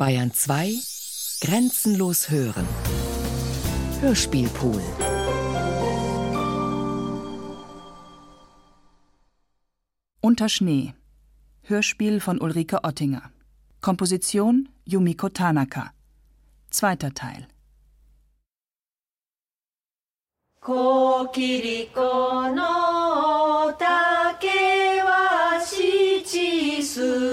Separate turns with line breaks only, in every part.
Bayern 2 Grenzenlos hören. Hörspielpool.
Unter Schnee. Hörspiel von Ulrike Ottinger. Komposition Yumiko Tanaka. Zweiter Teil.
Kokiriko no take wa shichisu.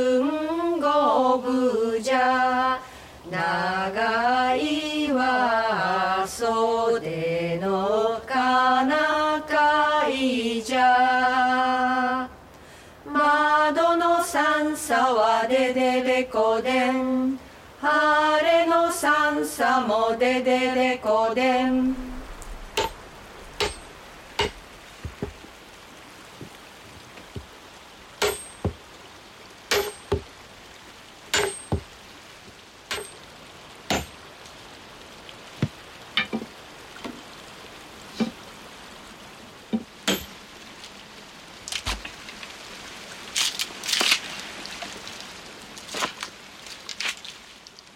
さもででれこでん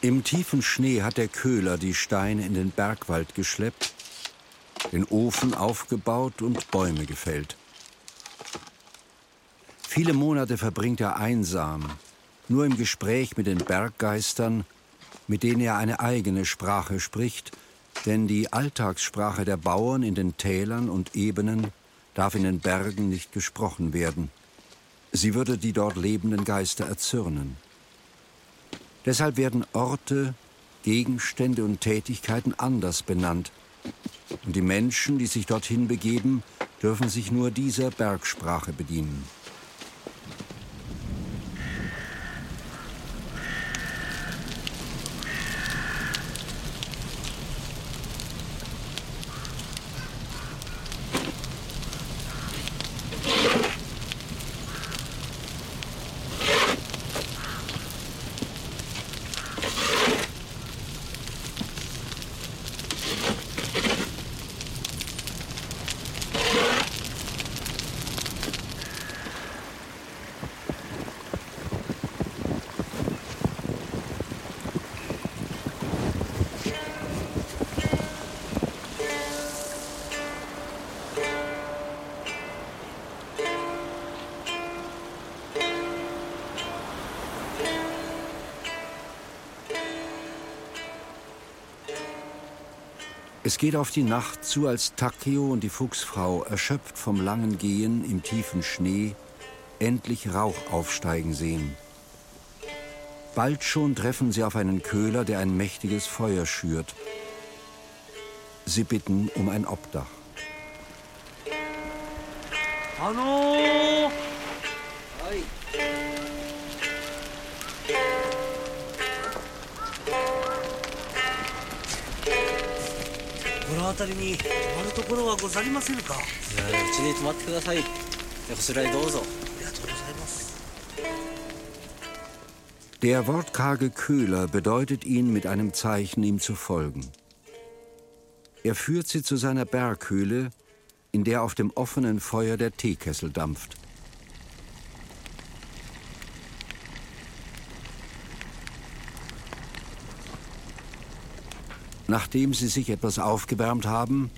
Im tiefen Schnee hat der Köhler die Steine in den Bergwald geschleppt, den Ofen aufgebaut und Bäume gefällt. Viele Monate verbringt er einsam, nur im Gespräch mit den Berggeistern, mit denen er eine eigene Sprache spricht, denn die Alltagssprache der Bauern in den Tälern und Ebenen darf in den Bergen nicht gesprochen werden. Sie würde die dort lebenden Geister erzürnen. Deshalb werden Orte, Gegenstände und Tätigkeiten anders benannt. Und die Menschen, die sich dorthin begeben, dürfen sich nur dieser Bergsprache bedienen. Geht auf die Nacht zu, als Takeo und die Fuchsfrau, erschöpft vom langen Gehen im tiefen Schnee, endlich Rauch aufsteigen sehen. Bald schon treffen sie auf einen Köhler, der ein mächtiges Feuer schürt. Sie bitten um ein Obdach.
Hallo! 辺りに泊まるところはござりませぬか
いやうちに泊まってくださいこちらへどうぞ
ありがとうございます
Der wortkarge Köhler bedeutet ihnen mit einem Zeichen, ihm zu folgen. Er führt sie zu seiner Berghöhle, in der auf dem offenen Feuer der Teekessel dampft. Nachdem sie sich etwas aufgewärmt haben,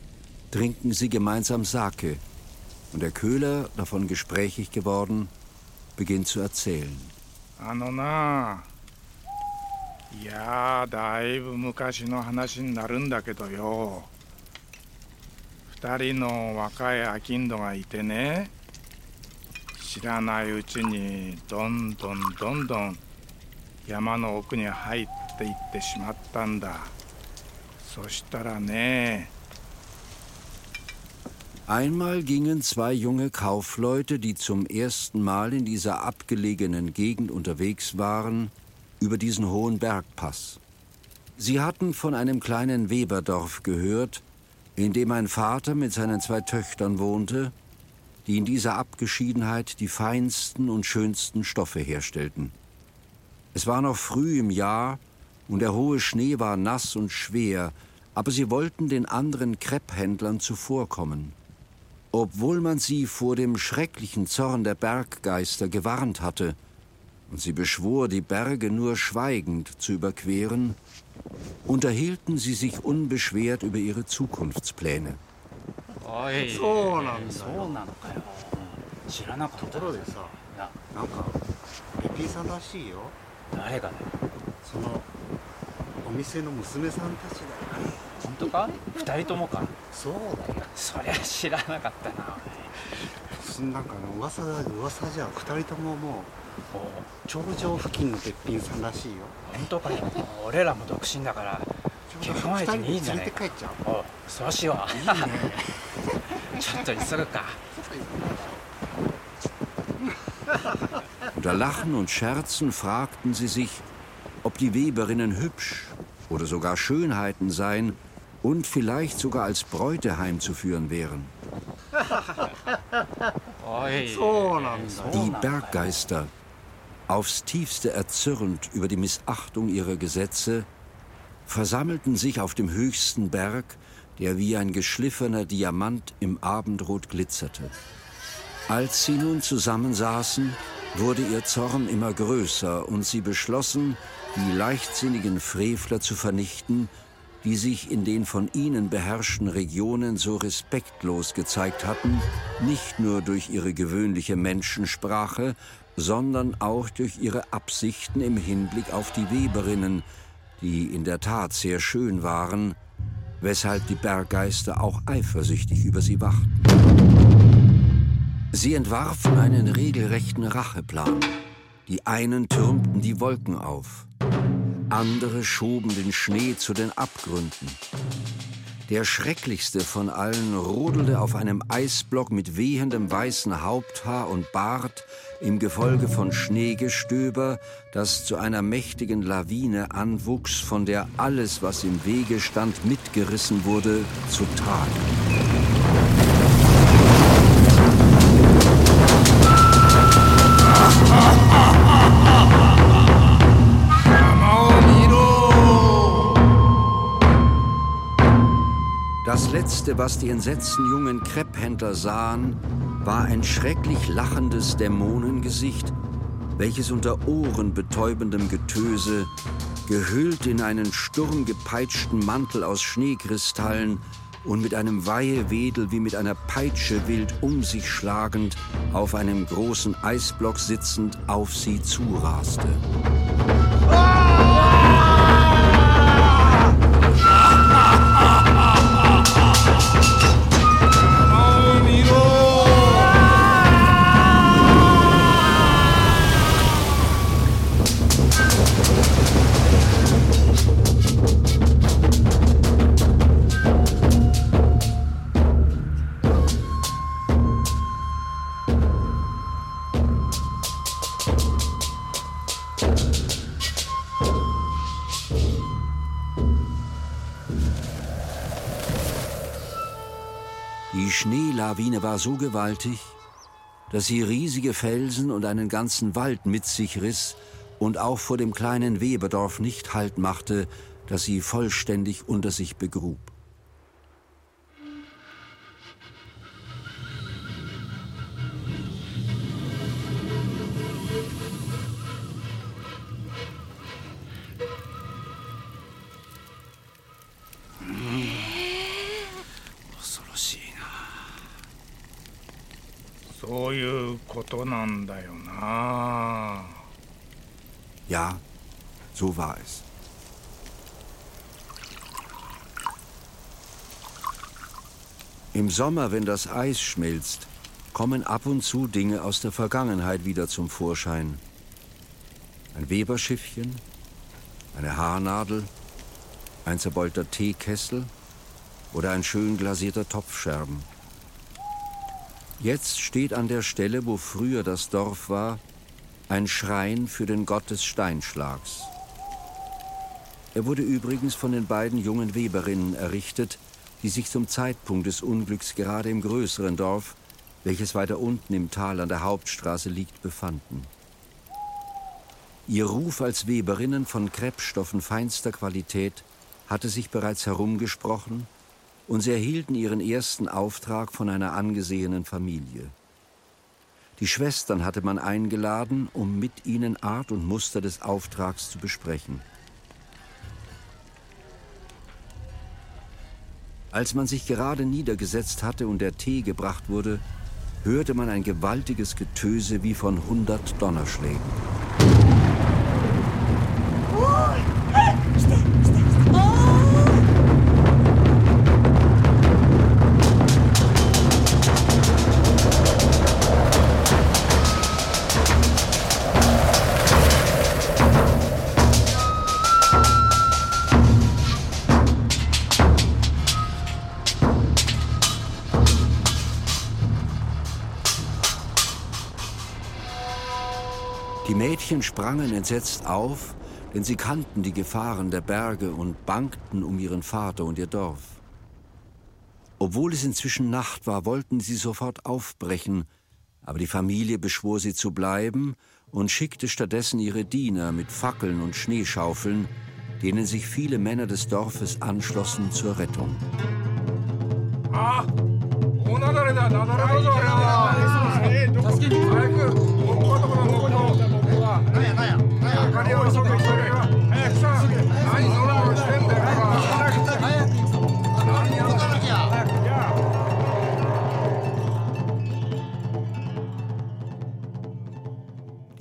trinken sie gemeinsam Sake. Und der Köhler, davon gesprächig geworden, beginnt zu erzählen.
あのなあいやーだいぶ昔の話になるんだけどよ二人の若い商人がいてね知らないうちにどんどんどんどん山の奥に入っていってしまったんだ そしたらね
Einmal gingen zwei junge Kaufleute, die zum ersten Mal in dieser abgelegenen Gegend unterwegs waren, über diesen hohen Bergpass. Sie hatten von einem kleinen Weberdorf gehört, in dem ein Vater mit seinen zwei Töchtern wohnte, die in dieser Abgeschiedenheit die feinsten und schönsten Stoffe herstellten. Es war noch früh im Jahr und der hohe Schnee war nass und schwer, aber sie wollten den anderen Krepphändlern zuvorkommen. Obwohl man sie vor dem schrecklichen Zorn der Berggeister gewarnt hatte, und sie beschwor, die Berge nur schweigend zu überqueren, unterhielten sie sich unbeschwert über ihre Zukunftspläne.
店の娘さんたちだよ
本当か？二人ともか？
そうだよ。
そりゃ知らなかったな。
なんかね噂だ噂じゃ二人ともも
う
頂上付近のべっぴんさんらしいよ。
本当か？よ俺らも独身だから結婚相手にいいんじゃない？
二人で連れて帰っちゃう。
おうそうしよう。
いいね。
ちょっと急ぐか。
Unter Lachen und Scherzen fragten sie sich, ob die Weberinnen hübsch oder sogar Schönheiten sein und vielleicht sogar als Bräute heimzuführen wären. Die Berggeister, aufs tiefste erzürnt über die Missachtung ihrer Gesetze, versammelten sich auf dem höchsten Berg, der wie ein geschliffener Diamant im Abendrot glitzerte. Als sie nun zusammensaßen, wurde ihr Zorn immer größer und sie beschlossen, die leichtsinnigen Frevler zu vernichten, die sich in den von ihnen beherrschten Regionen so respektlos gezeigt hatten, nicht nur durch ihre gewöhnliche Menschensprache, sondern auch durch ihre Absichten im Hinblick auf die Weberinnen, die in der Tat sehr schön waren, weshalb die Berggeister auch eifersüchtig über sie wachten. Sie entwarfen einen regelrechten Racheplan. Die einen türmten die Wolken auf, andere schoben den Schnee zu den Abgründen. Der schrecklichste von allen rodelte auf einem Eisblock mit wehendem weißen Haupthaar und Bart im Gefolge von Schneegestöber, das zu einer mächtigen Lawine anwuchs, von der alles, was im Wege stand, mitgerissen wurde, zutage. Letzte, was die entsetzten jungen Krepphändler sahen, war ein schrecklich lachendes Dämonengesicht, welches unter ohrenbetäubendem Getöse, gehüllt in einen sturmgepeitschten Mantel aus Schneekristallen und mit einem Weihewedel wie mit einer Peitsche wild um sich schlagend, auf einem großen Eisblock sitzend, auf sie zuraste. Schneelawine war so gewaltig, dass sie riesige Felsen und einen ganzen Wald mit sich riss und auch vor dem kleinen Weberdorf nicht Halt machte, das sie vollständig unter sich begrub.
そういうことなんだよな
Ja, so war es. Im Sommer, wenn das Eis schmilzt, kommen ab und zu Dinge aus der Vergangenheit wieder zum Vorschein. Ein Weberschiffchen, eine Haarnadel, ein zerbeulter Teekessel oder ein schön glasierter Topfscherben. Jetzt steht an der Stelle, wo früher das Dorf war, ein Schrein für den Gott des Steinschlags. Er wurde übrigens von den beiden jungen Weberinnen errichtet, die sich zum Zeitpunkt des Unglücks gerade im größeren Dorf, welches weiter unten im Tal an der Hauptstraße liegt, befanden. Ihr Ruf als Weberinnen von Kreppstoffen feinster Qualität hatte sich bereits herumgesprochen und sie erhielten ihren ersten Auftrag von einer angesehenen Familie. Die Schwestern hatte man eingeladen, um mit ihnen Art und Muster des Auftrags zu besprechen. Als man sich gerade niedergesetzt hatte und der Tee gebracht wurde, hörte man ein gewaltiges Getöse wie von hundert Donnerschlägen. Sprangen entsetzt auf, denn sie kannten die Gefahren der Berge und bangten um ihren Vater und ihr Dorf. Obwohl es inzwischen Nacht war, wollten sie sofort aufbrechen, aber die Familie beschwor sie zu bleiben und schickte stattdessen ihre Diener mit Fackeln und Schneeschaufeln, denen sich viele Männer des Dorfes anschlossen zur Rettung.
Ah!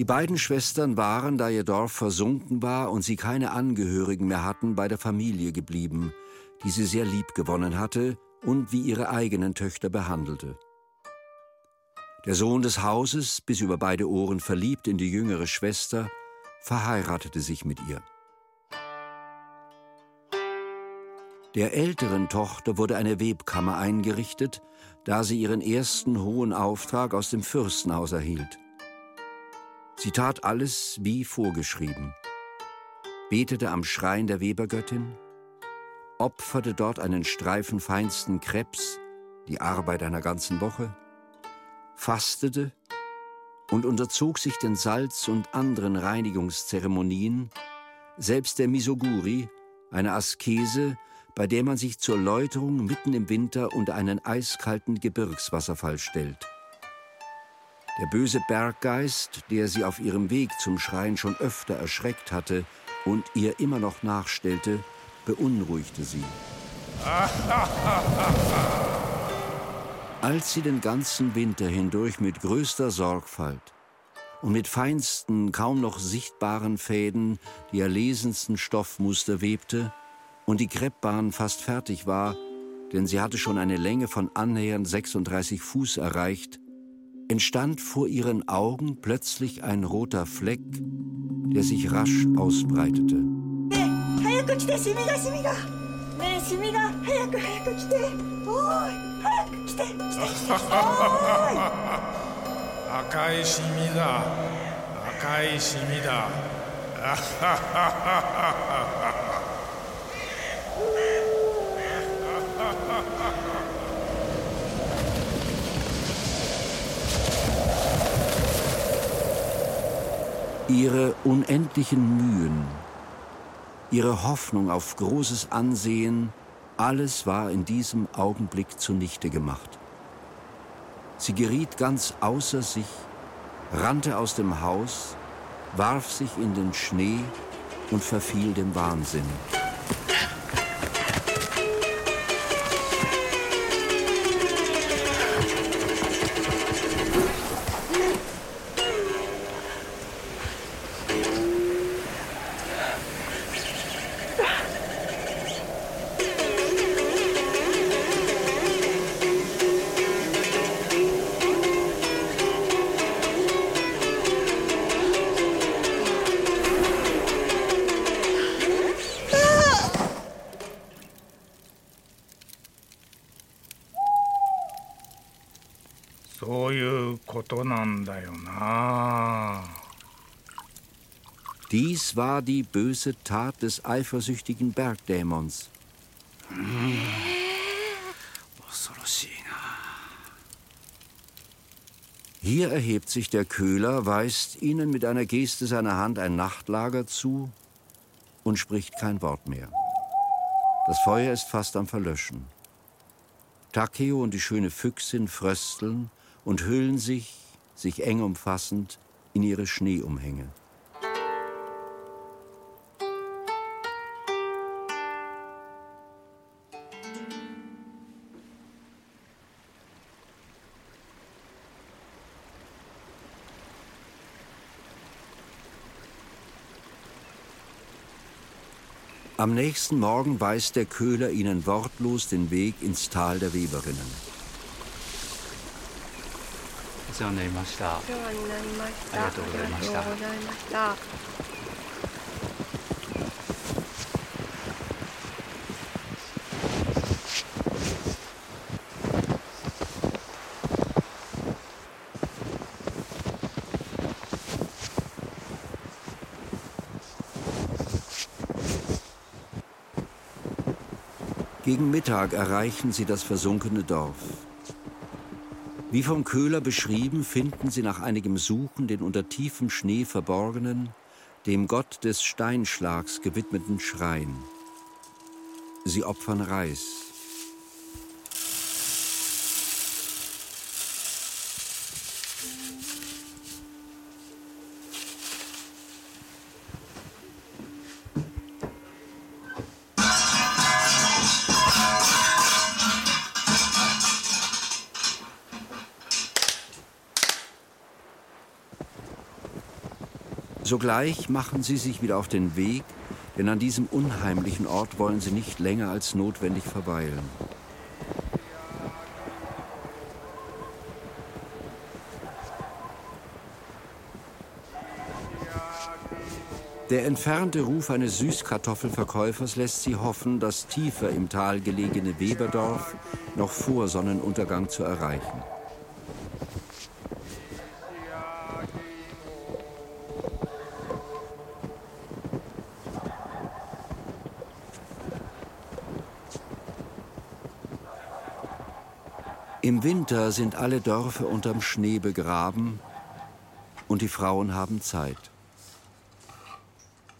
Die beiden Schwestern waren, da ihr Dorf versunken war und sie keine Angehörigen mehr hatten, bei der Familie geblieben, die sie sehr lieb gewonnen hatte und wie ihre eigenen Töchter behandelte. Der Sohn des Hauses, bis über beide Ohren verliebt in die jüngere Schwester, verheiratete sich mit ihr. Der älteren Tochter wurde eine Webkammer eingerichtet, da sie ihren ersten hohen Auftrag aus dem Fürstenhaus erhielt. Sie tat alles wie vorgeschrieben, betete am Schrein der Webergöttin, opferte dort einen Streifen feinsten Krebs, die Arbeit einer ganzen Woche, fastete und unterzog sich den Salz- und anderen Reinigungszeremonien, selbst der Misoguri, eine Askese, bei der man sich zur Läuterung mitten im Winter unter einen eiskalten Gebirgswasserfall stellt. Der böse Berggeist, der sie auf ihrem Weg zum Schrein schon öfter erschreckt hatte und ihr immer noch nachstellte, beunruhigte sie. Als sie den ganzen Winter hindurch mit größter Sorgfalt und mit feinsten, kaum noch sichtbaren Fäden die erlesensten Stoffmuster webte und die Kreppbahn fast fertig war, denn sie hatte schon eine Länge von annähernd 36 Fuß erreicht, entstand vor ihren Augen plötzlich ein roter Fleck, der sich rasch ausbreitete.
早く来てシミがシミがねえシミが早く早く来ておい早く来て来て来て来ておい
赤いシミだ赤いシミだ「
Ihre unendlichen Mühen, ihre Hoffnung auf großes Ansehen, alles war in diesem Augenblick zunichte gemacht. Sie geriet ganz außer sich, rannte aus dem Haus, warf sich in den Schnee und verfiel dem Wahnsinn. War die böse Tat des eifersüchtigen Bergdämons. Hier erhebt sich der Köhler, weist ihnen mit einer Geste seiner Hand ein Nachtlager zu und spricht kein Wort mehr. Das Feuer ist fast am Verlöschen. Takeo und die schöne Füchsin frösteln und hüllen sich, sich eng umfassend in ihre Schneeumhänge. Am nächsten Morgen weist der Köhler ihnen wortlos den Weg ins Tal der Weberinnen.
お世話になりました
お世話になりました
ありがとうございました
Gegen Mittag erreichen sie das versunkene Dorf. Wie vom Köhler beschrieben, finden sie nach einigem Suchen den unter tiefem Schnee verborgenen, dem Gott des Steinschlags gewidmeten Schrein. Sie opfern Reis. Sogleich machen sie sich wieder auf den Weg, denn an diesem unheimlichen Ort wollen sie nicht länger als notwendig verweilen. Der entfernte Ruf eines Süßkartoffelverkäufers lässt sie hoffen, das tiefer im Tal gelegene Weberdorf noch vor Sonnenuntergang zu erreichen. Im Winter sind alle Dörfer unterm Schnee begraben und die Frauen haben Zeit.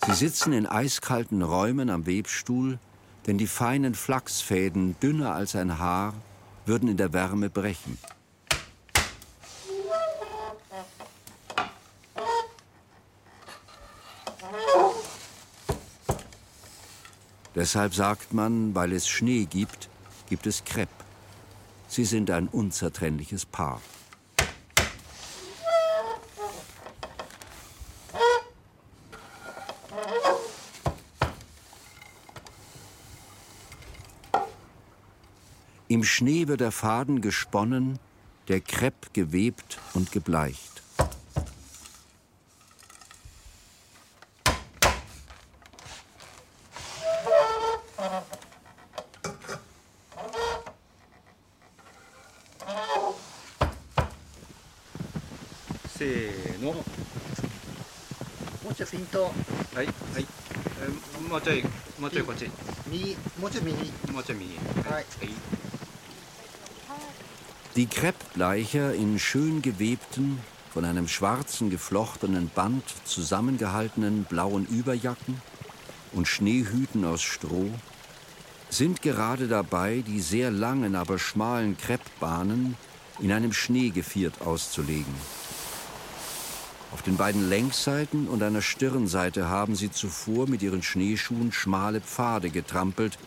Sie sitzen in eiskalten Räumen am Webstuhl, denn die feinen Flachsfäden, dünner als ein Haar, würden in der Wärme brechen. Deshalb sagt man, weil es Schnee gibt, gibt es Krepp. Sie sind ein unzertrennliches Paar. Im Schnee wird der Faden gesponnen, der Krepp gewebt und gebleicht.
うちょい
もうちょいこっち
右もうちょい右
もうちょい右
はい
Die Kreppbleicher in schön gewebten, von einem schwarzen geflochtenen Band zusammengehaltenen blauen Überjacken und Schneehüten aus Stroh sind gerade dabei, die sehr langen, aber schmalen Kreppbahnen in einem Schneegeviert auszulegen. Auf den beiden Längsseiten und einer Stirnseite haben sie zuvor mit ihren Schneeschuhen schmale Pfade getrampelt,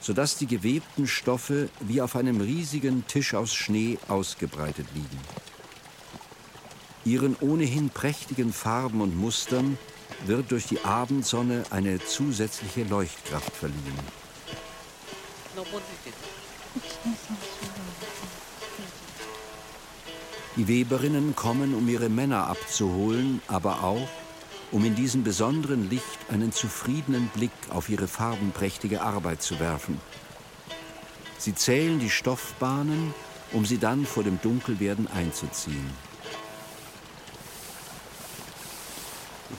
sodass die gewebten Stoffe wie auf einem riesigen Tisch aus Schnee ausgebreitet liegen. Ihren ohnehin prächtigen Farben und Mustern wird durch die Abendsonne eine zusätzliche Leuchtkraft verliehen. Die Weberinnen kommen, um ihre Männer abzuholen, aber auch, um in diesem besonderen Licht einen zufriedenen Blick auf ihre farbenprächtige Arbeit zu werfen. Sie zählen die Stoffbahnen, um sie dann vor dem Dunkelwerden einzuziehen.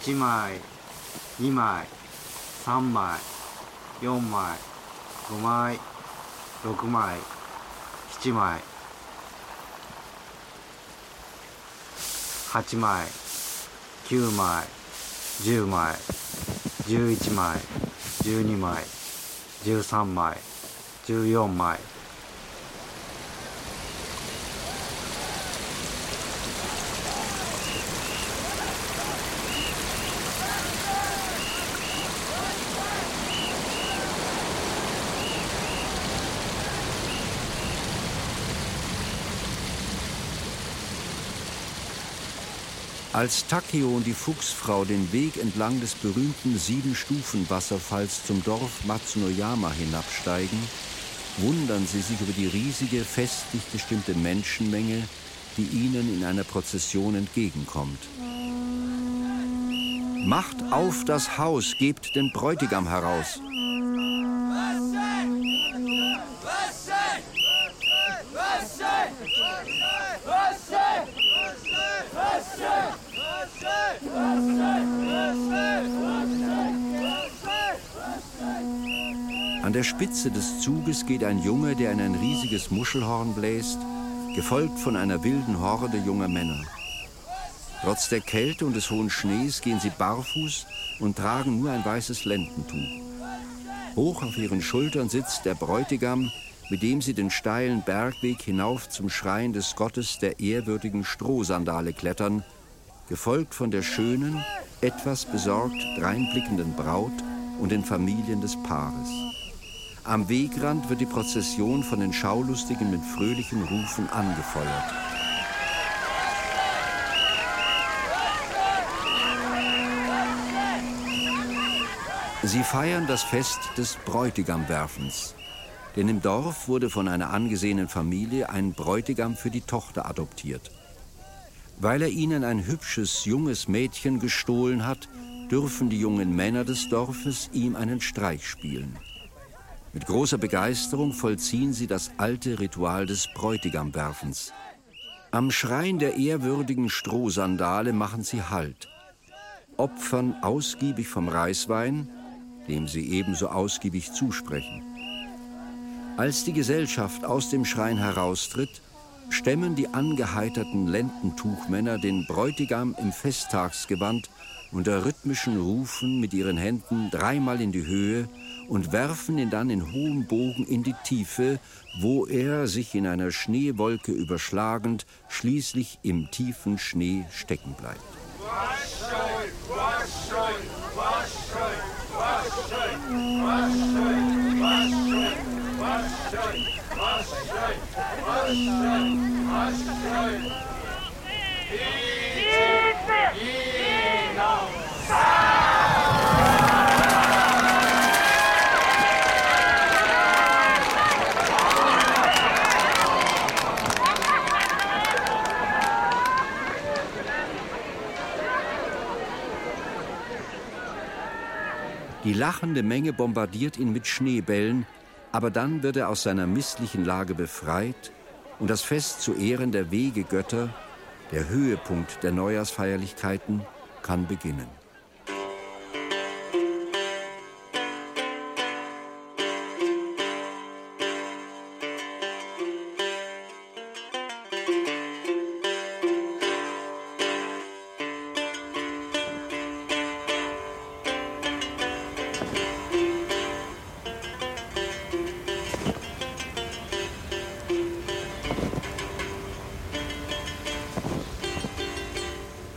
Mai, Mai, Mai, Mai, Mai, Mai, 8枚9枚10枚11枚12枚13枚14枚
Als Takeo und die Fuchsfrau den Weg entlang des berühmten Sieben-Stufen-Wasserfalls zum Dorf Matsunoyama hinabsteigen, wundern sie sich über die riesige, festlich bestimmte Menschenmenge, die ihnen in einer Prozession entgegenkommt. Macht auf das Haus, gebt den Bräutigam heraus. Der Spitze des Zuges geht ein Junge, der in ein riesiges Muschelhorn bläst, gefolgt von einer wilden Horde junger Männer. Trotz der Kälte und des hohen Schnees gehen sie barfuß und tragen nur ein weißes Lendentuch. Hoch auf ihren Schultern sitzt der Bräutigam, mit dem sie den steilen Bergweg hinauf zum Schrein des Gottes der ehrwürdigen Strohsandale klettern, gefolgt von der schönen, etwas besorgt dreinblickenden Braut und den Familien des Paares. Am Wegrand wird die Prozession von den Schaulustigen mit fröhlichen Rufen angefeuert. Sie feiern das Fest des Bräutigamwerfens. Denn im Dorf wurde von einer angesehenen Familie ein Bräutigam für die Tochter adoptiert. Weil er ihnen ein hübsches, junges Mädchen gestohlen hat, dürfen die jungen Männer des Dorfes ihm einen Streich spielen. Mit großer Begeisterung vollziehen sie das alte Ritual des Bräutigamwerfens. Am Schrein der ehrwürdigen Strohsandale machen sie Halt, opfern ausgiebig vom Reiswein, dem sie ebenso ausgiebig zusprechen. Als die Gesellschaft aus dem Schrein heraustritt, stemmen die angeheiterten Lendentuchmänner den Bräutigam im Festtagsgewand unter rhythmischen Rufen mit ihren Händen dreimal in die Höhe und werfen ihn dann in hohem Bogen in die Tiefe, wo er, sich in einer Schneewolke überschlagend, schließlich im tiefen Schnee stecken bleibt. Die lachende Menge bombardiert ihn mit Schneebällen, aber dann wird er aus seiner misslichen Lage befreit und das Fest zu Ehren der Wegegötter, der Höhepunkt der Neujahrsfeierlichkeiten, kann beginnen.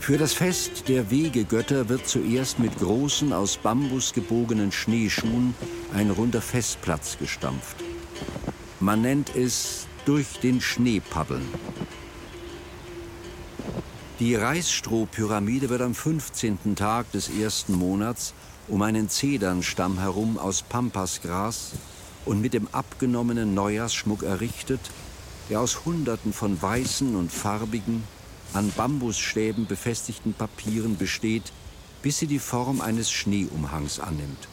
Für das Fest der Wegegötter wird zuerst mit großen, aus Bambus gebogenen Schneeschuhen ein runder Festplatz gestampft. Man nennt es durch den Schnee paddeln. Die Reisstrohpyramide wird am 15. Tag des ersten Monats um einen Zedernstamm herum aus Pampasgras und mit dem abgenommenen Neujahrsschmuck errichtet, der aus Hunderten von weißen und farbigen, an Bambusstäben befestigten Papieren besteht, bis sie die Form eines Schneeumhangs annimmt.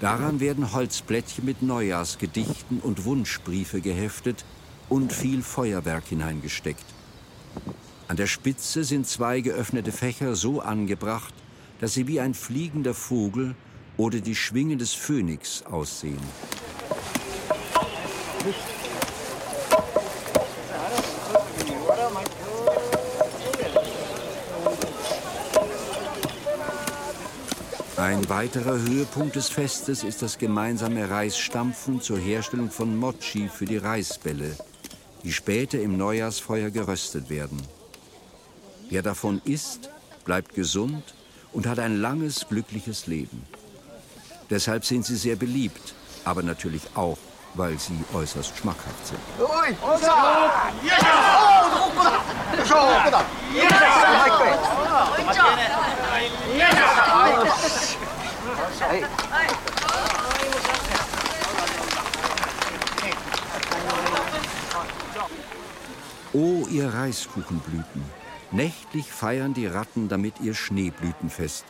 Daran werden Holzblättchen mit Neujahrsgedichten und Wunschbriefe geheftet und viel Feuerwerk hineingesteckt. An der Spitze sind zwei geöffnete Fächer so angebracht, dass sie wie ein fliegender Vogel oder die Schwingen des Phönix aussehen. Ein weiterer Höhepunkt des Festes ist das gemeinsame Reisstampfen zur Herstellung von Mochi für die Reisbälle, die später im Neujahrsfeuer geröstet werden. Wer davon isst, bleibt gesund und hat ein langes, glückliches Leben. Deshalb sind sie sehr beliebt, aber natürlich auch weil sie äußerst schmackhaft sind. O ihr Reiskuchenblüten, nächtlich feiern die Ratten damit ihr Schneeblütenfest.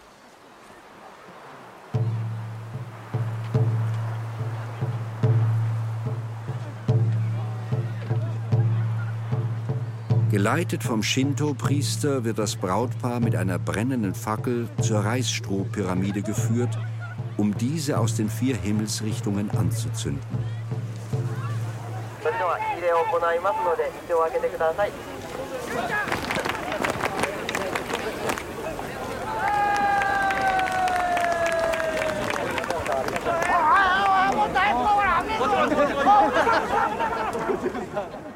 Geleitet vom Shinto-Priester wird das Brautpaar mit einer brennenden Fackel zur Reisstrohpyramide geführt, um diese aus den vier Himmelsrichtungen anzuzünden.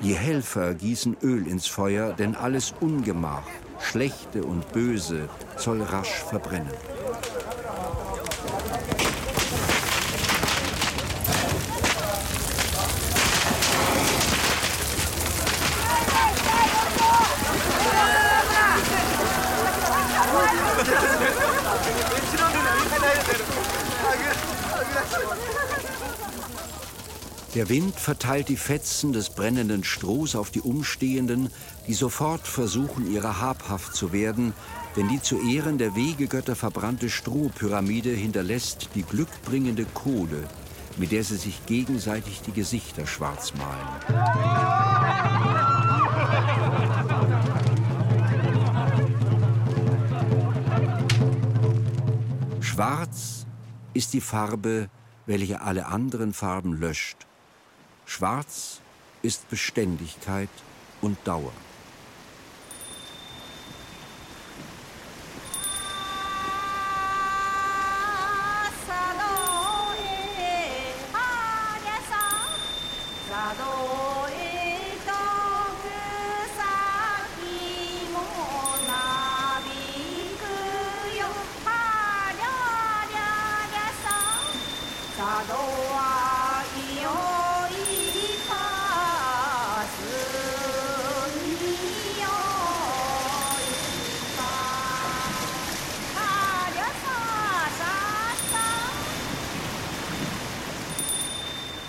Die Helfer gießen Öl ins Feuer, denn alles Ungemach, Schlechte und Böse soll rasch verbrennen. Der Wind verteilt die Fetzen des brennenden Strohs auf die Umstehenden, die sofort versuchen, ihrer habhaft zu werden, denn die zu Ehren der Wegegötter verbrannte Strohpyramide hinterlässt die glückbringende Kohle, mit der sie sich gegenseitig die Gesichter schwarz malen. Schwarz ist die Farbe, welche alle anderen Farben löscht. Schwarz ist Beständigkeit und Dauer.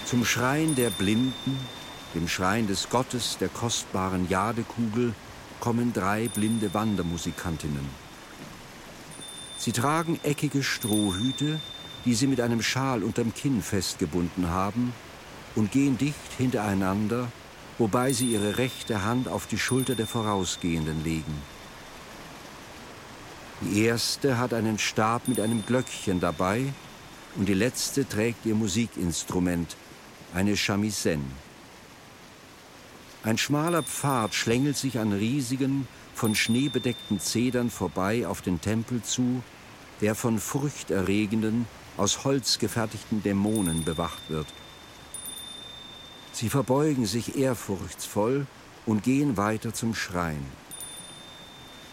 Zum Schrein der Blinden, dem Schrein des Gottes der kostbaren Jadekugel, kommen drei blinde Wandermusikantinnen. Sie tragen eckige Strohhüte, die sie mit einem Schal unterm Kinn festgebunden haben, und gehen dicht hintereinander, wobei sie ihre rechte Hand auf die Schulter der Vorausgehenden legen. Die erste hat einen Stab mit einem Glöckchen dabei und die letzte trägt ihr Musikinstrument, eine Shamisen. Ein schmaler Pfad schlängelt sich an riesigen, von Schnee bedeckten Zedern vorbei auf den Tempel zu, der von furchterregenden, aus Holz gefertigten Dämonen bewacht wird. Sie verbeugen sich ehrfurchtsvoll und gehen weiter zum Schrein.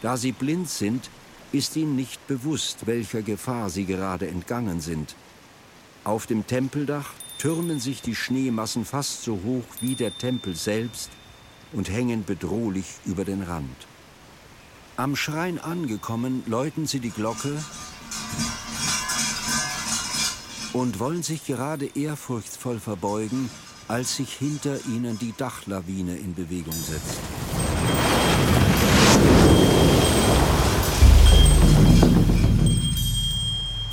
Da sie blind sind, ist ihnen nicht bewusst, welcher Gefahr sie gerade entgangen sind. Auf dem Tempeldach türmen sich die Schneemassen fast so hoch wie der Tempel selbst und hängen bedrohlich über den Rand. Am Schrein angekommen, läuten sie die Glocke und wollen sich gerade ehrfurchtsvoll verbeugen, als sich hinter ihnen die Dachlawine in Bewegung setzt.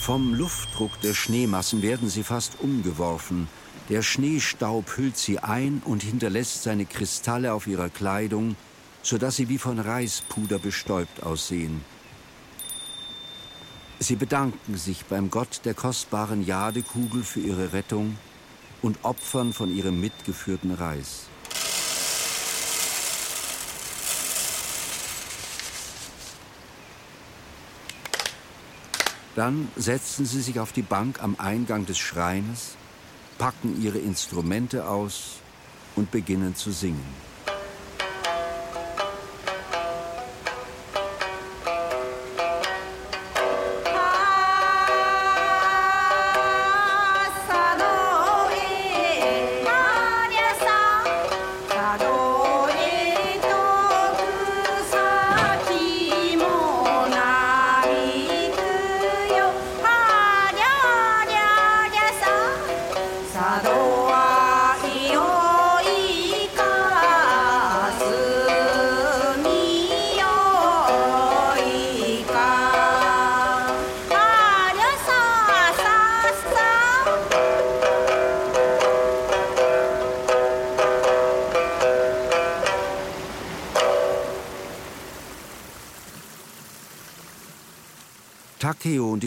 Vom Luftdruck der Schneemassen werden sie fast umgeworfen. Der Schneestaub hüllt sie ein und hinterlässt seine Kristalle auf ihrer Kleidung, sodass sie wie von Reispuder bestäubt aussehen. Sie bedanken sich beim Gott der kostbaren Jadekugel für ihre Rettung und opfern von ihrem mitgeführten Reis. Dann setzen sie sich auf die Bank am Eingang des Schreines, packen ihre Instrumente aus und beginnen zu singen.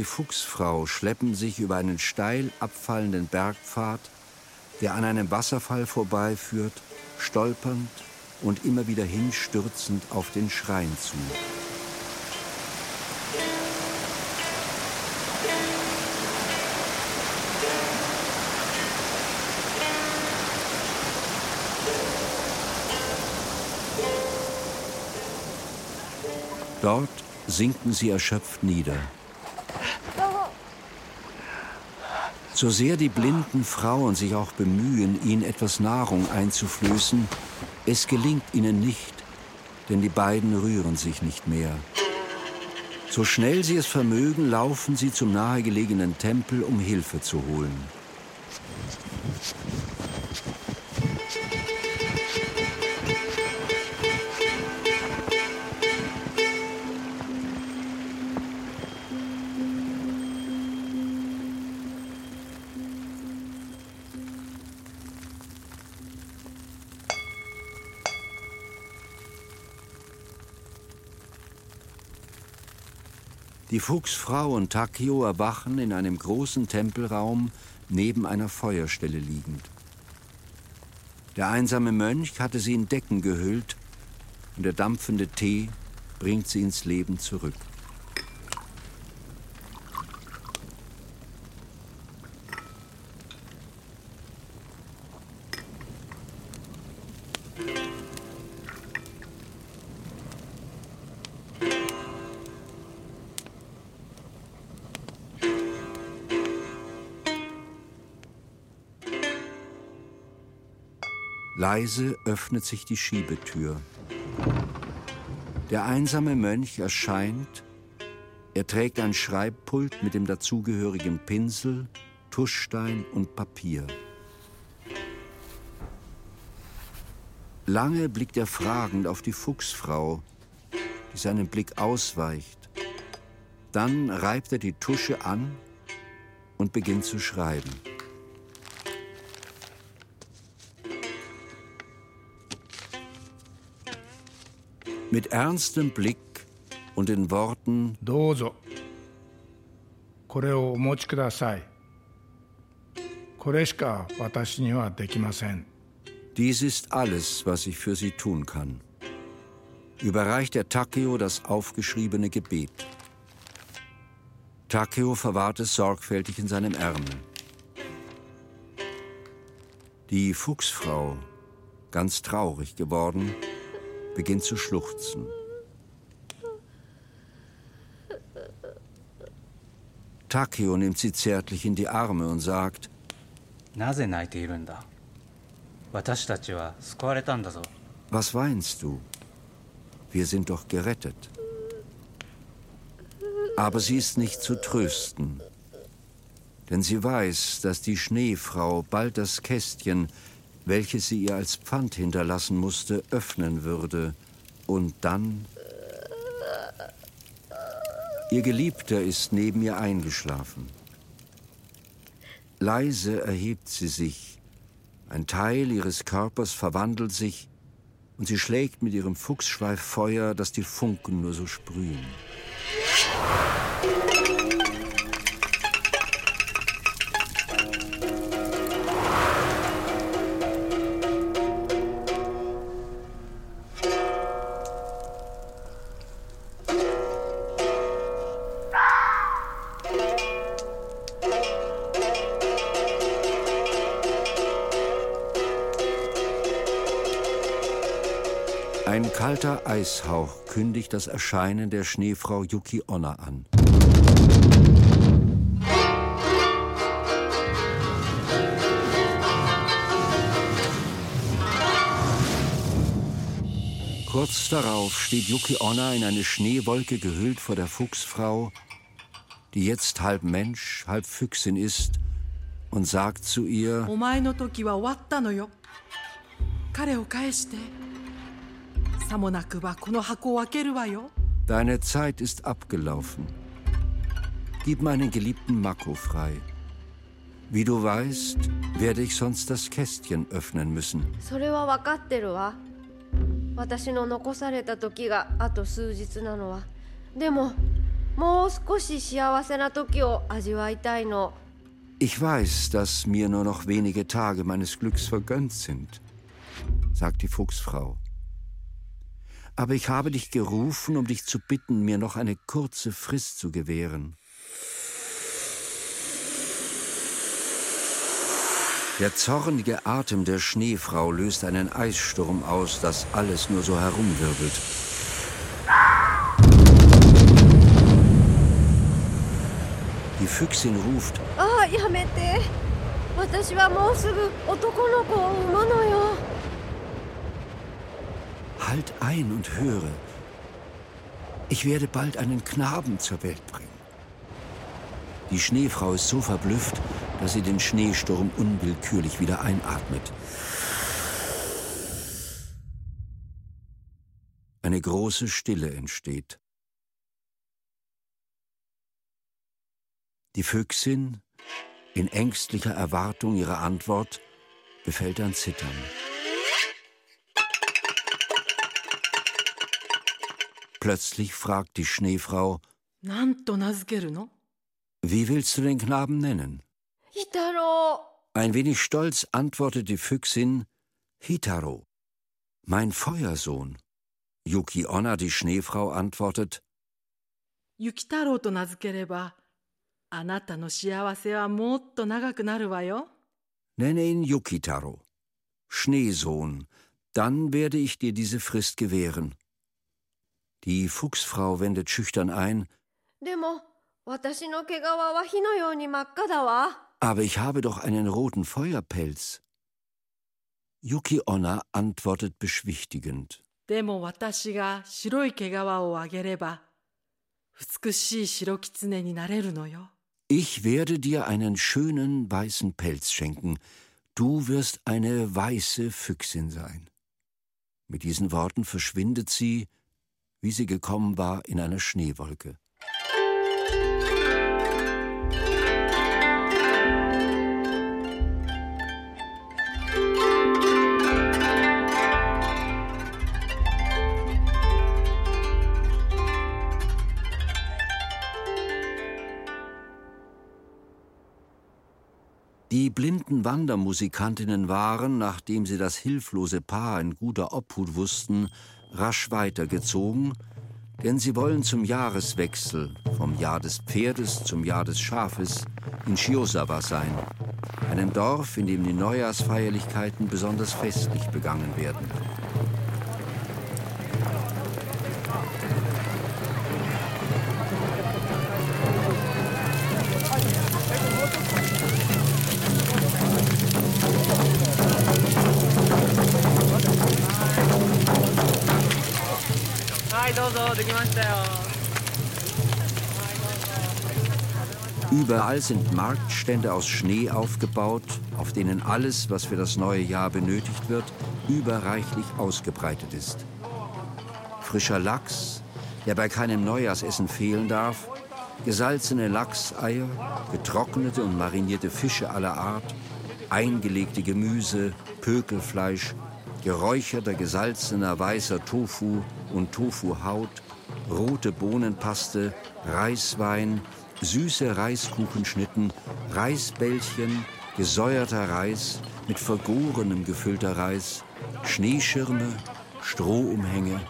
Die Fuchsfrau schleppen sich über einen steil abfallenden Bergpfad, der an einem Wasserfall vorbeiführt, stolpernd und immer wieder hinstürzend auf den Schrein zu. Dort sinken sie erschöpft nieder. So sehr die blinden Frauen sich auch bemühen, ihnen etwas Nahrung einzuflößen, es gelingt ihnen nicht, denn die beiden rühren sich nicht mehr. So schnell sie es vermögen, laufen sie zum nahegelegenen Tempel, um Hilfe zu holen. Fuchsfrau und Takio erwachen in einem großen Tempelraum neben einer Feuerstelle liegend. Der einsame Mönch hatte sie in Decken gehüllt und der dampfende Tee bringt sie ins Leben zurück. Leise öffnet sich die Schiebetür. Der einsame Mönch erscheint. Er trägt ein Schreibpult mit dem dazugehörigen Pinsel, Tuschstein und Papier. Lange blickt er fragend auf die Fuchsfrau, die seinen Blick ausweicht. Dann reibt er die Tusche an und beginnt zu schreiben. Mit ernstem Blick und den Worten
どうぞこれをお持ちくださいこれしか私にはできません
Dies ist alles, was ich für Sie tun kann. Überreicht der Takeo das aufgeschriebene Gebet. Takeo verwahrt es sorgfältig in seinem Ärmel. Die Fuchsfrau, ganz traurig geworden, beginnt zu schluchzen. Takeo nimmt sie zärtlich in die Arme und sagt, was weinst du? Wir sind doch gerettet. Aber sie ist nicht zu trösten, denn sie weiß, dass die Schneefrau bald das Kästchen, welches sie ihr als Pfand hinterlassen musste, öffnen würde. Und dann... Ihr Geliebter ist neben ihr eingeschlafen. Leise erhebt sie sich. Ein Teil ihres Körpers verwandelt sich und sie schlägt mit ihrem Fuchsschweif Feuer, dass die Funken nur so sprühen. Eishauch kündigt das Erscheinen der Schneefrau Yuki Onna an. Kurz darauf steht Yuki Onna in eine Schneewolke gehüllt vor der Fuchsfrau, die jetzt halb Mensch, halb Füchsin ist, und sagt zu ihr, Deine Zeit ist abgelaufen. Gib meinen geliebten Mako frei. Wie du weißt, werde ich sonst das Kästchen öffnen müssen. Ich weiß, dass mir nur noch wenige Tage meines Glücks vergönnt sind, sagt die Fuchsfrau. Aber ich habe dich gerufen, um dich zu bitten, mir noch eine kurze Frist zu gewähren. Der zornige Atem der Schneefrau löst einen Eissturm aus, das alles nur so herumwirbelt. Die Füchsin ruft,
ああ
Halt ein und höre. Ich werde bald einen Knaben zur Welt bringen. Die Schneefrau ist so verblüfft, dass sie den Schneesturm unwillkürlich wieder einatmet. Eine große Stille entsteht. Die Füchsin, in ängstlicher Erwartung ihrer Antwort, befällt ein Zittern. Plötzlich fragt die Schneefrau: Wie willst du den Knaben nennen?
Hitaro.
Ein wenig stolz antwortet die Füchsin: Hitaro, mein Feuersohn. Yuki Onna, die Schneefrau, antwortet:
Yukitaro to nazukereba, anata no shiawase wa motto nagaku naru wa yo.
Nenne ihn Yukitaro, Schneesohn, dann werde ich dir diese Frist gewähren. Die Fuchsfrau wendet schüchtern ein. Aber ich habe doch einen roten Feuerpelz. Yuki Onna antwortet beschwichtigend. Ich werde dir einen schönen weißen Pelz schenken. Du wirst eine weiße Füchsin sein. Mit diesen Worten verschwindet sie wie sie gekommen war, in einer Schneewolke. Die blinden Wandermusikantinnen waren, nachdem sie das hilflose Paar in guter Obhut wussten, rasch weitergezogen, denn sie wollen zum Jahreswechsel vom Jahr des Pferdes zum Jahr des Schafes in Shiosawa sein, einem Dorf, in dem die Neujahrsfeierlichkeiten besonders festlich begangen werden. Überall sind Marktstände aus Schnee aufgebaut, auf denen alles, was für das neue Jahr benötigt wird, überreichlich ausgebreitet ist. Frischer Lachs, der bei keinem Neujahrsessen fehlen darf, gesalzene Lachseier, getrocknete und marinierte Fische aller Art, eingelegte Gemüse, Pökelfleisch, geräucherter, gesalzener, weißer Tofu und Tofuhaut, rote Bohnenpaste, Reiswein, süße Reiskuchenschnitten, Reisbällchen, gesäuerter Reis, mit vergorenem gefüllter Reis, Schneeschirme, Strohumhänge,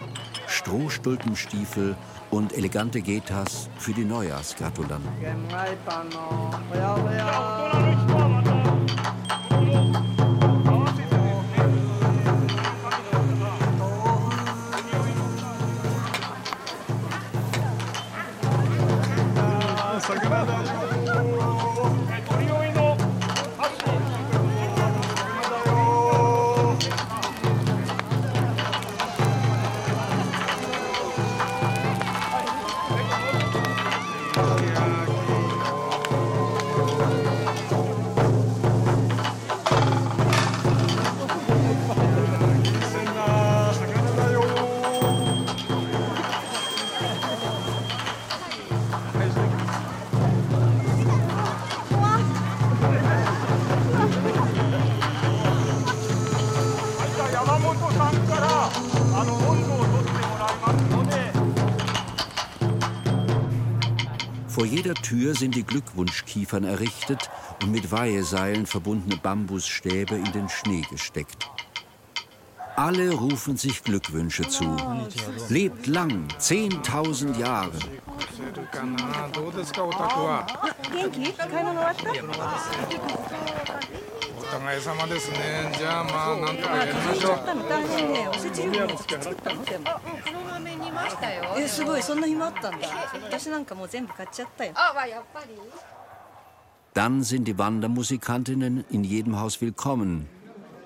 Strohstulpenstiefel und elegante Getas für die Neujahrsgratulanten.「jeder Tür sind die Glückwunschkiefern errichtet und mit Weiheseilen verbundene Bambusstäbe in den Schnee gesteckt. Alle rufen sich Glückwünsche zu. Lebt lang, 10.000 Jahre.
どうですかお宅は
元気買い物終わった
お互い様ですねじゃあまあなんとかやりましょう
大変ねおせち料理も作ったのでも
黒豆煮ましたよ
えすごいそんな暇あったんだ私なんかもう全部買っちゃったよ
あ、まあやっぱり
Dann sind die Wandermusikantinnen in jedem Haus willkommen.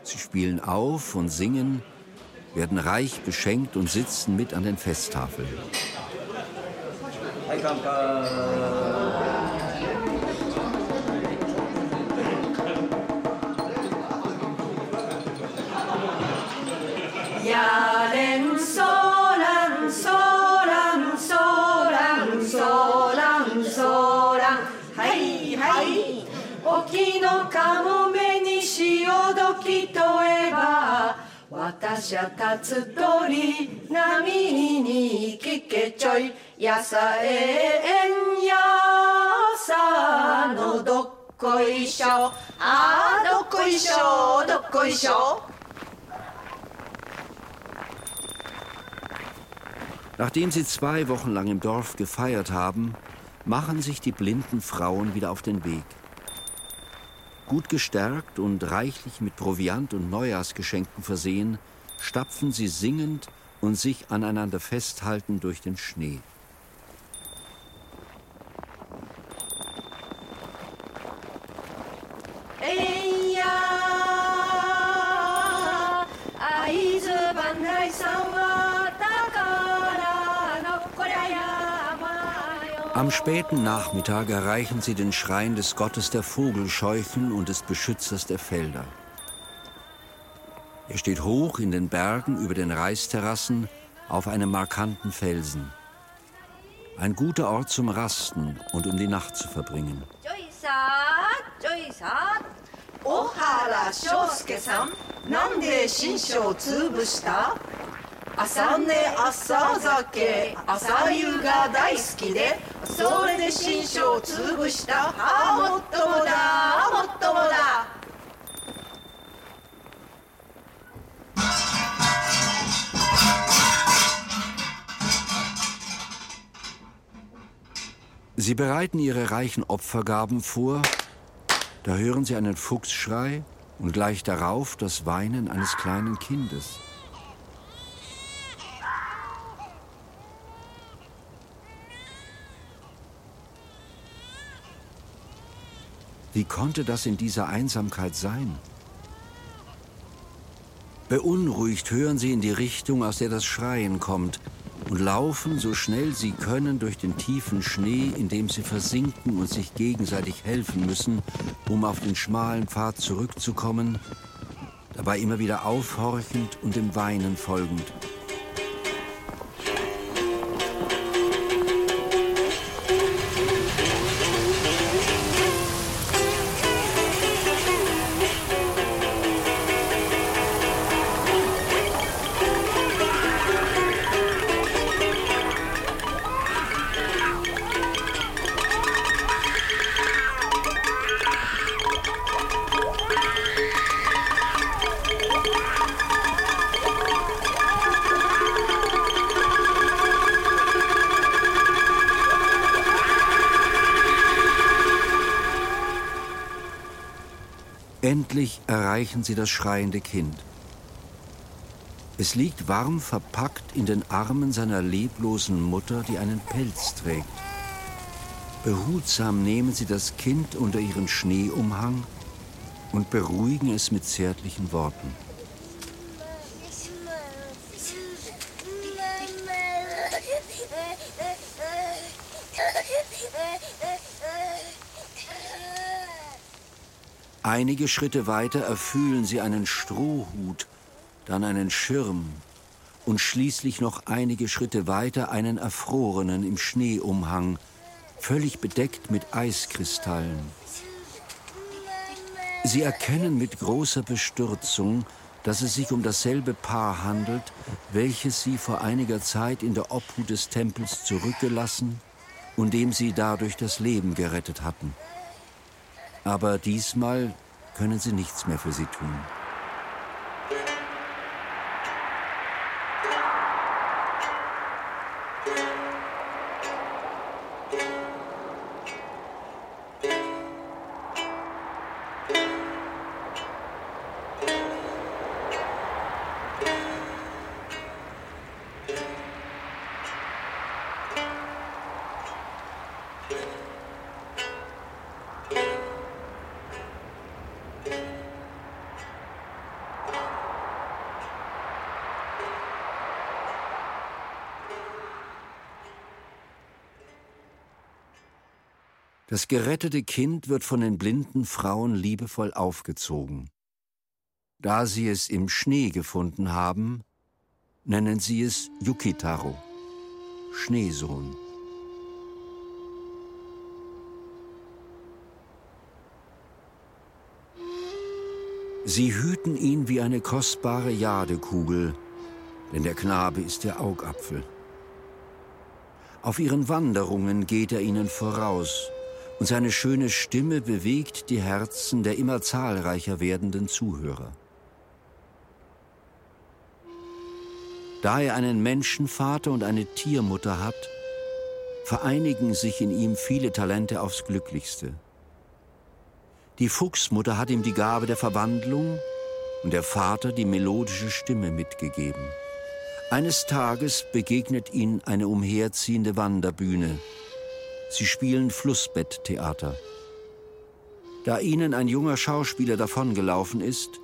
Sie spielen auf und singen, werden reich beschenkt und sitzen mit an den Festtafeln.
야 私は立つ鳥波に聞けちょいやさえんやさのどっこいしょあーどっこいしょどっこいしょ
Nachdem sie zwei Wochen lang im Dorf gefeiert haben, machen sich die blinden Frauen wieder auf den Weg. Gut gestärkt und reichlich mit Proviant und Neujahrsgeschenken versehen, stapfen sie singend und sich aneinander festhalten durch den Schnee. Am späten Nachmittag erreichen sie den Schrein des Gottes der Vogelscheuchen und des Beschützers der Felder. Er steht hoch in den Bergen über den Reisterrassen auf einem markanten Felsen. Ein guter Ort zum Rasten und um die Nacht zu verbringen. Sie bereiten ihre reichen Opfergaben vor, da hören sie einen Fuchsschrei und gleich darauf das Weinen eines kleinen Kindes. Wie konnte das in dieser Einsamkeit sein? Beunruhigt hören sie in die Richtung, aus der das Schreien kommt, und laufen so schnell sie können durch den tiefen Schnee, in dem sie versinken und sich gegenseitig helfen müssen, um auf den schmalen Pfad zurückzukommen, dabei immer wieder aufhorchend und dem Weinen folgend. Endlich erreichen sie das schreiende Kind. Es liegt warm verpackt in den Armen seiner leblosen Mutter, die einen Pelz trägt. Behutsam nehmen sie das Kind unter ihren Schneeumhang und beruhigen es mit zärtlichen Worten. Einige Schritte weiter erfüllen sie einen Strohhut, dann einen Schirm und schließlich noch einige Schritte weiter einen Erfrorenen im Schneeumhang, völlig bedeckt mit Eiskristallen. Sie erkennen mit großer Bestürzung, dass es sich um dasselbe Paar handelt, welches sie vor einiger Zeit in der Obhut des Tempels zurückgelassen und dem sie dadurch das Leben gerettet hatten. Aber diesmal können sie nichts mehr für sie tun. Das gerettete Kind wird von den blinden Frauen liebevoll aufgezogen. Da sie es im Schnee gefunden haben, nennen sie es Yukitaro, Schneesohn. Sie hüten ihn wie eine kostbare Jadekugel, denn der Knabe ist der Augapfel. Auf ihren Wanderungen geht er ihnen voraus, und seine schöne Stimme bewegt die Herzen der immer zahlreicher werdenden Zuhörer. Da er einen Menschenvater und eine Tiermutter hat, vereinigen sich in ihm viele Talente aufs Glücklichste. Die Fuchsmutter hat ihm die Gabe der Verwandlung und der Vater die melodische Stimme mitgegeben. Eines Tages begegnet ihn eine umherziehende Wanderbühne, Sie spielen Flussbetttheater. Da ihnen ein junger Schauspieler davongelaufen ist,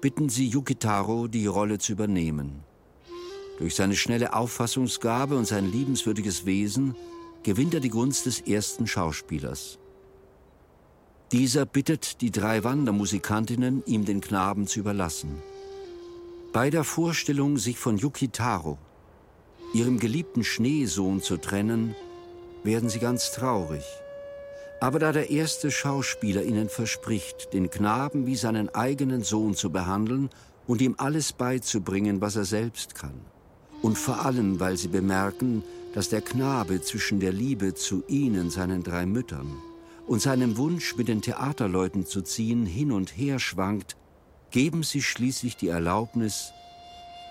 bitten sie Yukitaro, die Rolle zu übernehmen. Durch seine schnelle Auffassungsgabe und sein liebenswürdiges Wesen gewinnt er die Gunst des ersten Schauspielers. Dieser bittet die drei Wandermusikantinnen, ihm den Knaben zu überlassen. Bei der Vorstellung, sich von Yukitaro, ihrem geliebten Schneesohn, zu trennen, werden sie ganz traurig. Aber da der erste Schauspieler ihnen verspricht, den Knaben wie seinen eigenen Sohn zu behandeln und ihm alles beizubringen, was er selbst kann, und vor allem, weil sie bemerken, dass der Knabe zwischen der Liebe zu ihnen, seinen drei Müttern, und seinem Wunsch, mit den Theaterleuten zu ziehen, hin und her schwankt, geben sie schließlich die Erlaubnis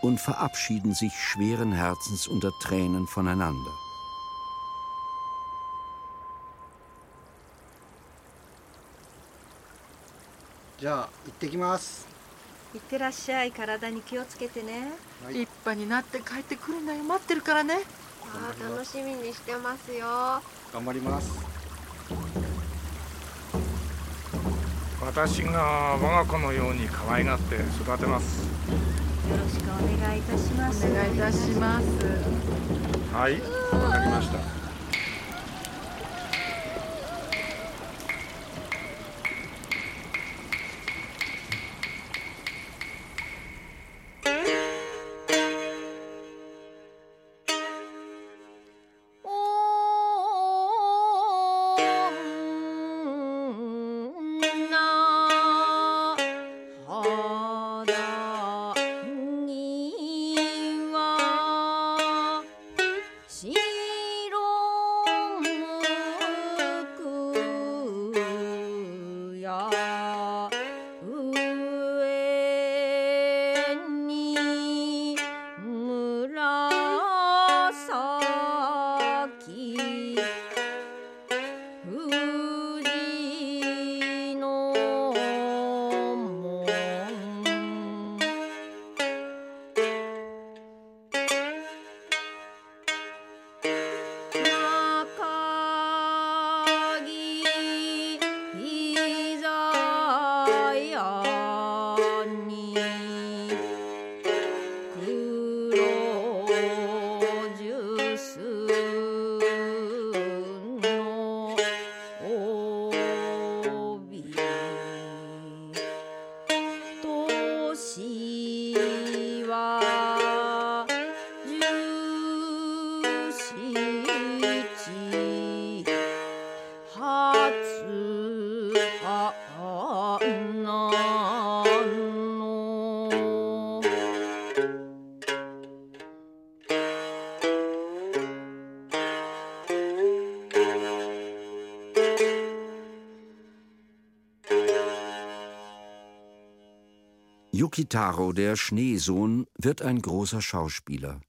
und verabschieden sich schweren Herzens unter Tränen voneinander.
じゃ
私が我が子のように可愛がって育てます。
よろしくお願いいたします。
お願いいたします
はいわかりました
Yukitaro, der Schneesohn, wird ein großer Schauspieler.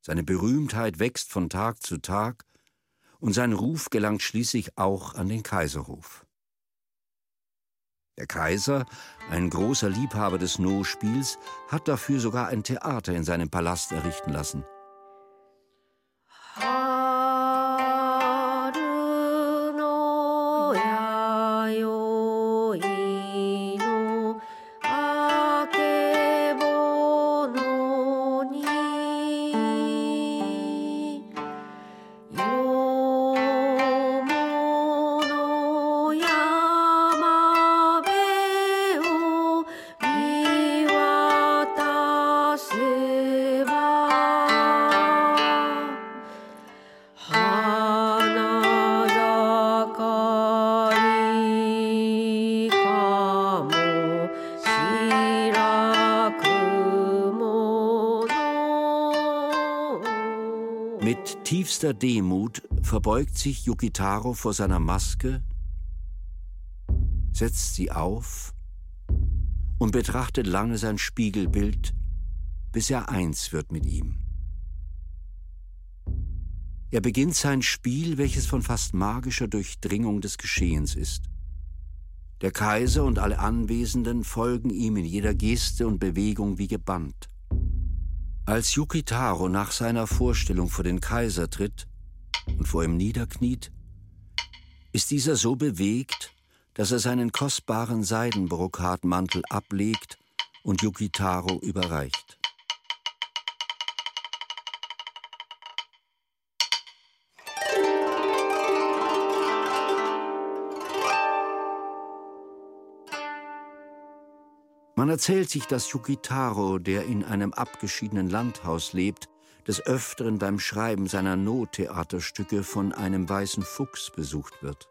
Seine Berühmtheit wächst von Tag zu Tag und sein Ruf gelangt schließlich auch an den Kaiserhof. Der Kaiser, ein großer Liebhaber des No-Spiels, hat dafür sogar ein Theater in seinem Palast errichten lassen. Tiefster Demut verbeugt sich Yukitaro vor seiner Maske, setzt sie auf und betrachtet lange sein Spiegelbild, bis er eins wird mit ihm. Er beginnt sein Spiel, welches von fast magischer Durchdringung des Geschehens ist. Der Kaiser und alle Anwesenden folgen ihm in jeder Geste und Bewegung wie gebannt. Als Yukitaro nach seiner Vorstellung vor den Kaiser tritt und vor ihm niederkniet, ist dieser so bewegt, dass er seinen kostbaren Seidenbrokatmantel ablegt und Yukitaro überreicht. Man erzählt sich, dass Yukitaro, der in einem abgeschiedenen Landhaus lebt, des Öfteren beim Schreiben seiner Nottheaterstücke von einem weißen Fuchs besucht wird.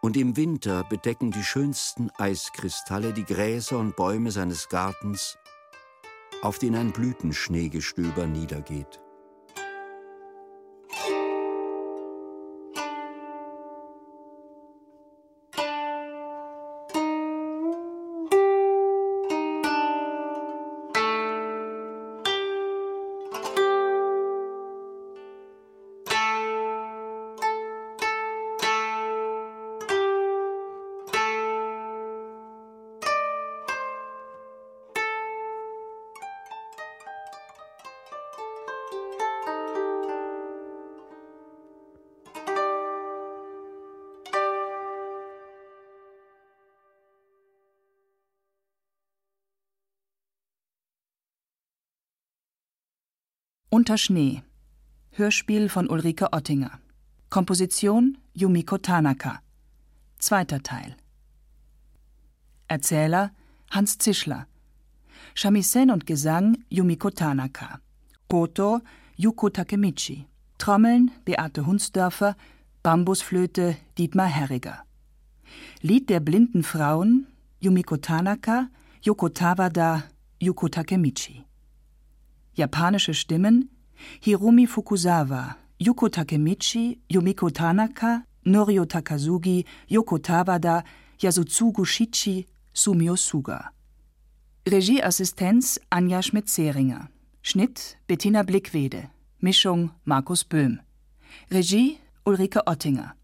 Und im Winter bedecken die schönsten Eiskristalle die Gräser und Bäume seines Gartens, auf denen ein Blütenschneegestöber niedergeht.
Unter Schnee. Hörspiel von Ulrike Ottinger. Komposition Yumiko Tanaka. Zweiter Teil. Erzähler Hans Zischler. Shamisen und Gesang Yumiko Tanaka. Koto Yuko Takemichi. Trommeln Beate Hunsdörfer. Bambusflöte Dietmar Herriger. Lied der blinden Frauen Yumiko Tanaka, Yoko Tawada, Yuko Takemichi. Japanische Stimmen Hiromi Fukusawa, Yuko Takemichi, Yumiko Tanaka, Norio Takazugi, Yoko Tawada, Yasutsugu Shichi, Sumio Suga. Regieassistenz Anja Schmidt-Zeringer. Schnitt Bettina Blickwede. Mischung Markus Böhm. Regie Ulrike Ottinger.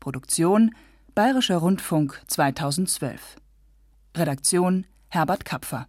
Produktion Bayerischer Rundfunk 2012. Redaktion Herbert Kapfer